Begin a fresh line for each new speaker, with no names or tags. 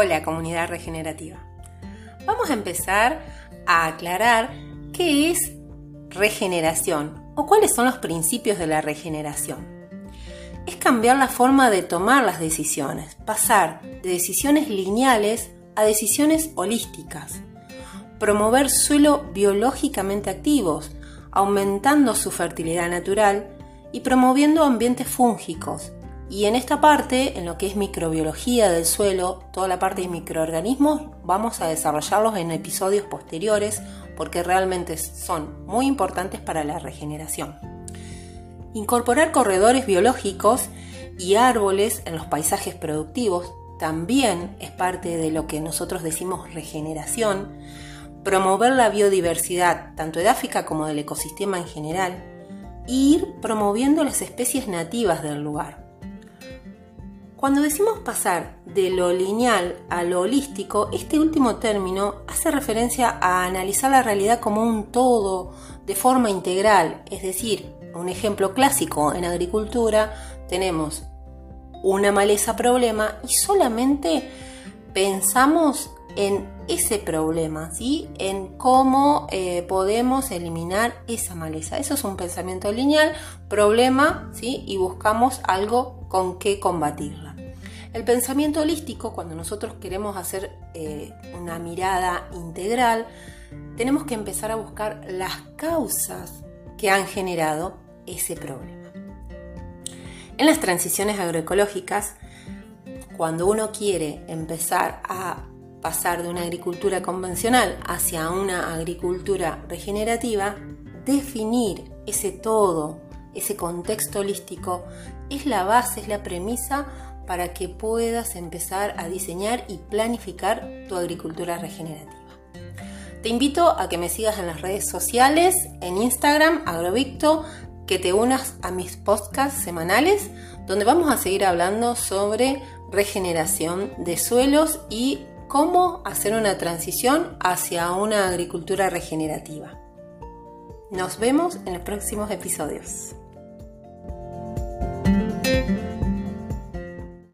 Hola comunidad regenerativa. Vamos a empezar a aclarar qué es regeneración o cuáles son los principios de la regeneración. Es cambiar la forma de tomar las decisiones, pasar de decisiones lineales a decisiones holísticas, promover suelo biológicamente activos, aumentando su fertilidad natural y promoviendo ambientes fúngicos, y en esta parte, en lo que es microbiología del suelo, toda la parte de microorganismos, vamos a desarrollarlos en episodios posteriores porque realmente son muy importantes para la regeneración. Incorporar corredores biológicos y árboles en los paisajes productivos también es parte de lo que nosotros decimos regeneración. Promover la biodiversidad, tanto edáfica como del ecosistema en general. E ir promoviendo las especies nativas del lugar. Cuando decimos pasar de lo lineal a lo holístico, este último término hace referencia a analizar la realidad como un todo, de forma integral, es decir, un ejemplo clásico en agricultura, tenemos una maleza problema y solamente pensamos en ese problema, ¿sí? en cómo eh, podemos eliminar esa maleza. Eso es un pensamiento lineal, problema, ¿sí? y buscamos algo con qué combatirla. El pensamiento holístico, cuando nosotros queremos hacer eh, una mirada integral, tenemos que empezar a buscar las causas que han generado ese problema. En las transiciones agroecológicas, cuando uno quiere empezar a pasar de una agricultura convencional hacia una agricultura regenerativa, definir ese todo, ese contexto holístico, es la base, es la premisa para que puedas empezar a diseñar y planificar tu agricultura regenerativa. Te invito a que me sigas en las redes sociales, en Instagram, Agrovicto, que te unas a mis podcasts semanales, donde vamos a seguir hablando sobre regeneración de suelos y cómo hacer una transición hacia una agricultura regenerativa. Nos vemos en los próximos episodios.